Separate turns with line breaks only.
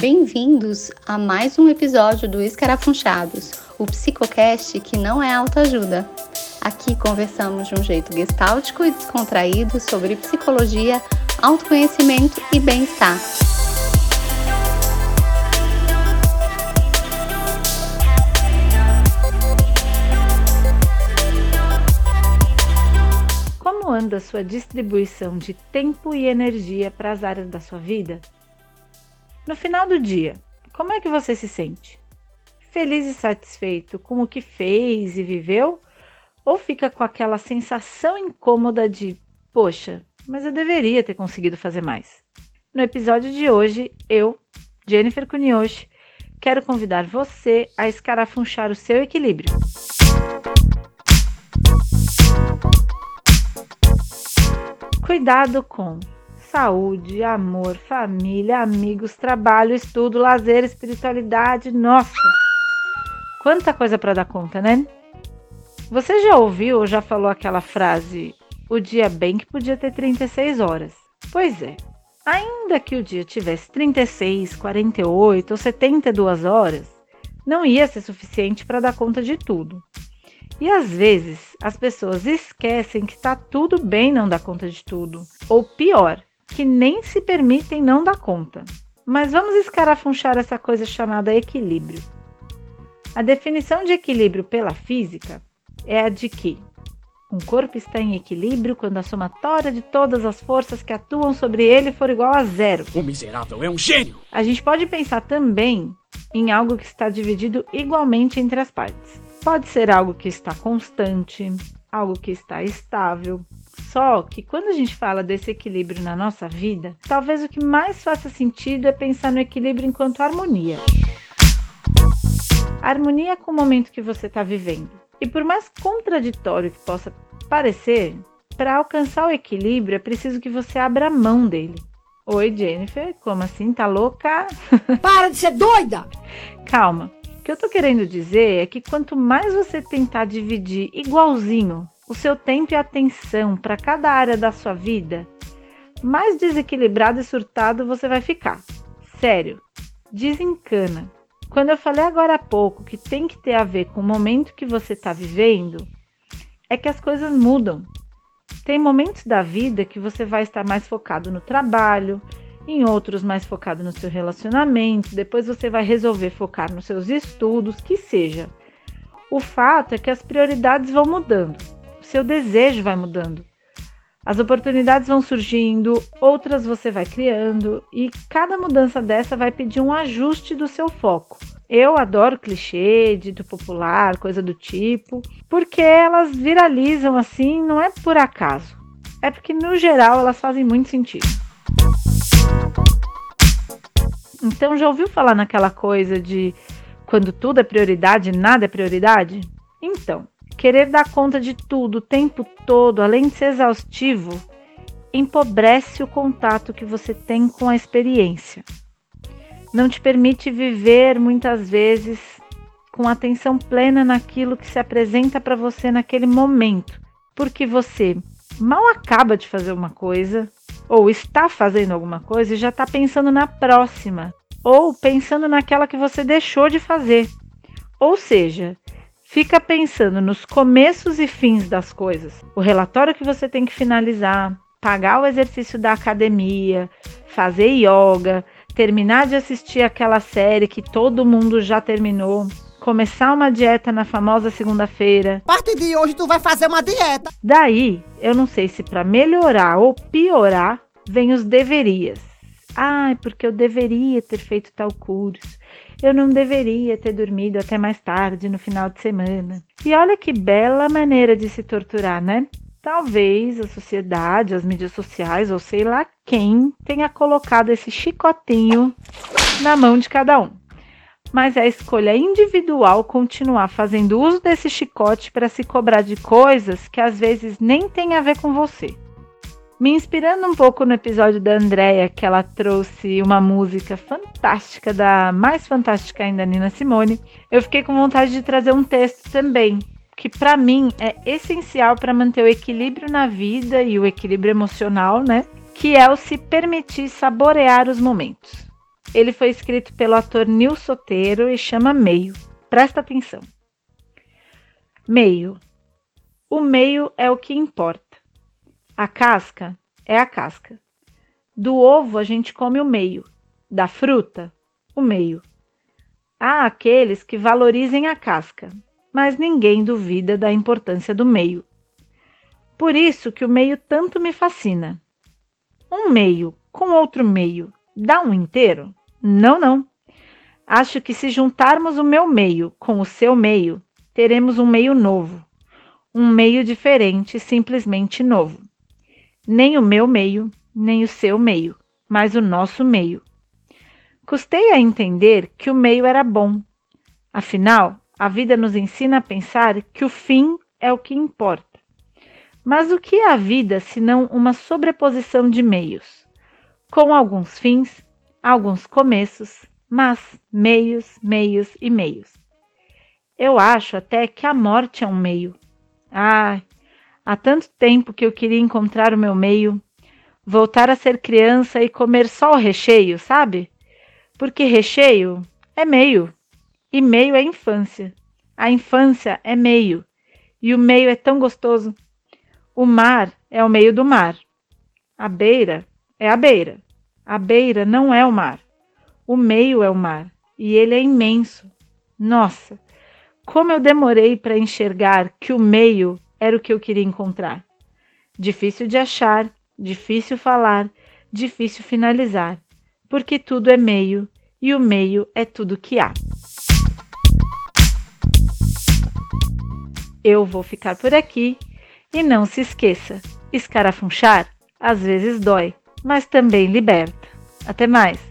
Bem-vindos a mais um episódio do Escarafunchados, o psicocast que não é autoajuda. Aqui conversamos de um jeito gestáltico e descontraído sobre psicologia, autoconhecimento e bem-estar.
Como anda a sua distribuição de tempo e energia para as áreas da sua vida? No final do dia, como é que você se sente? Feliz e satisfeito com o que fez e viveu? Ou fica com aquela sensação incômoda de, poxa, mas eu deveria ter conseguido fazer mais? No episódio de hoje, eu, Jennifer Cunioche, quero convidar você a escarafunchar o seu equilíbrio. Cuidado com saúde, amor, família, amigos, trabalho, estudo, lazer, espiritualidade. Nossa! Quanta coisa para dar conta, né? Você já ouviu ou já falou aquela frase: o dia bem que podia ter 36 horas? Pois é. Ainda que o dia tivesse 36, 48 ou 72 horas, não ia ser suficiente para dar conta de tudo. E às vezes as pessoas esquecem que está tudo bem não dar conta de tudo. Ou pior, que nem se permitem não dar conta. Mas vamos escarafunchar essa coisa chamada equilíbrio. A definição de equilíbrio pela física é a de que um corpo está em equilíbrio quando a somatória de todas as forças que atuam sobre ele for igual a zero.
O miserável é um gênio!
A gente pode pensar também em algo que está dividido igualmente entre as partes. Pode ser algo que está constante, algo que está estável, só que quando a gente fala desse equilíbrio na nossa vida, talvez o que mais faça sentido é pensar no equilíbrio enquanto harmonia. harmonia com o momento que você está vivendo. E por mais contraditório que possa parecer, para alcançar o equilíbrio é preciso que você abra mão dele. Oi, Jennifer, como assim? Tá louca?
Para de ser doida!
Calma. O que eu tô querendo dizer é que quanto mais você tentar dividir igualzinho o seu tempo e atenção para cada área da sua vida, mais desequilibrado e surtado você vai ficar. Sério, desencana. Quando eu falei agora há pouco que tem que ter a ver com o momento que você está vivendo, é que as coisas mudam. Tem momentos da vida que você vai estar mais focado no trabalho, em outros mais focado no seu relacionamento, depois você vai resolver focar nos seus estudos, que seja. O fato é que as prioridades vão mudando seu desejo vai mudando. As oportunidades vão surgindo, outras você vai criando e cada mudança dessa vai pedir um ajuste do seu foco. Eu adoro clichê, dito popular, coisa do tipo, porque elas viralizam assim, não é por acaso. É porque no geral elas fazem muito sentido. Então já ouviu falar naquela coisa de quando tudo é prioridade, nada é prioridade? Então, Querer dar conta de tudo o tempo todo, além de ser exaustivo, empobrece o contato que você tem com a experiência. Não te permite viver muitas vezes com atenção plena naquilo que se apresenta para você naquele momento, porque você mal acaba de fazer uma coisa, ou está fazendo alguma coisa e já está pensando na próxima, ou pensando naquela que você deixou de fazer. Ou seja, Fica pensando nos começos e fins das coisas. O relatório que você tem que finalizar, pagar o exercício da academia, fazer yoga, terminar de assistir aquela série que todo mundo já terminou, começar uma dieta na famosa segunda-feira.
A partir de hoje tu vai fazer uma dieta.
Daí, eu não sei se para melhorar ou piorar, vem os deverias. Ai, porque eu deveria ter feito tal curso. Eu não deveria ter dormido até mais tarde no final de semana. E olha que bela maneira de se torturar, né? Talvez a sociedade, as mídias sociais ou sei lá quem tenha colocado esse chicotinho na mão de cada um. Mas é a escolha individual continuar fazendo uso desse chicote para se cobrar de coisas que às vezes nem tem a ver com você. Me inspirando um pouco no episódio da Andrea, que ela trouxe uma música fantástica da mais fantástica ainda Nina Simone, eu fiquei com vontade de trazer um texto também, que para mim é essencial para manter o equilíbrio na vida e o equilíbrio emocional, né? Que é o se permitir saborear os momentos. ele foi escrito pelo ator Nil Soteiro e chama Meio. Presta atenção. Meio. O meio é o que importa. A casca é a casca. Do ovo a gente come o meio, da fruta, o meio. Há aqueles que valorizem a casca, mas ninguém duvida da importância do meio. Por isso que o meio tanto me fascina. Um meio com outro meio dá um inteiro? Não, não. Acho que se juntarmos o meu meio com o seu meio, teremos um meio novo. Um meio diferente, simplesmente novo. Nem o meu meio, nem o seu meio, mas o nosso meio. Custei a entender que o meio era bom. Afinal, a vida nos ensina a pensar que o fim é o que importa. Mas o que é a vida senão uma sobreposição de meios, com alguns fins, alguns começos, mas meios, meios e meios. Eu acho até que a morte é um meio. Ah, há tanto tempo que eu queria encontrar o meu meio, voltar a ser criança e comer só o recheio, sabe? Porque recheio é meio, e meio é infância. A infância é meio, e o meio é tão gostoso. O mar é o meio do mar. A beira é a beira. A beira não é o mar. O meio é o mar, e ele é imenso. Nossa, como eu demorei para enxergar que o meio era o que eu queria encontrar. Difícil de achar, difícil falar, difícil finalizar, porque tudo é meio e o meio é tudo que há. Eu vou ficar por aqui e não se esqueça: escarafunchar às vezes dói, mas também liberta. Até mais!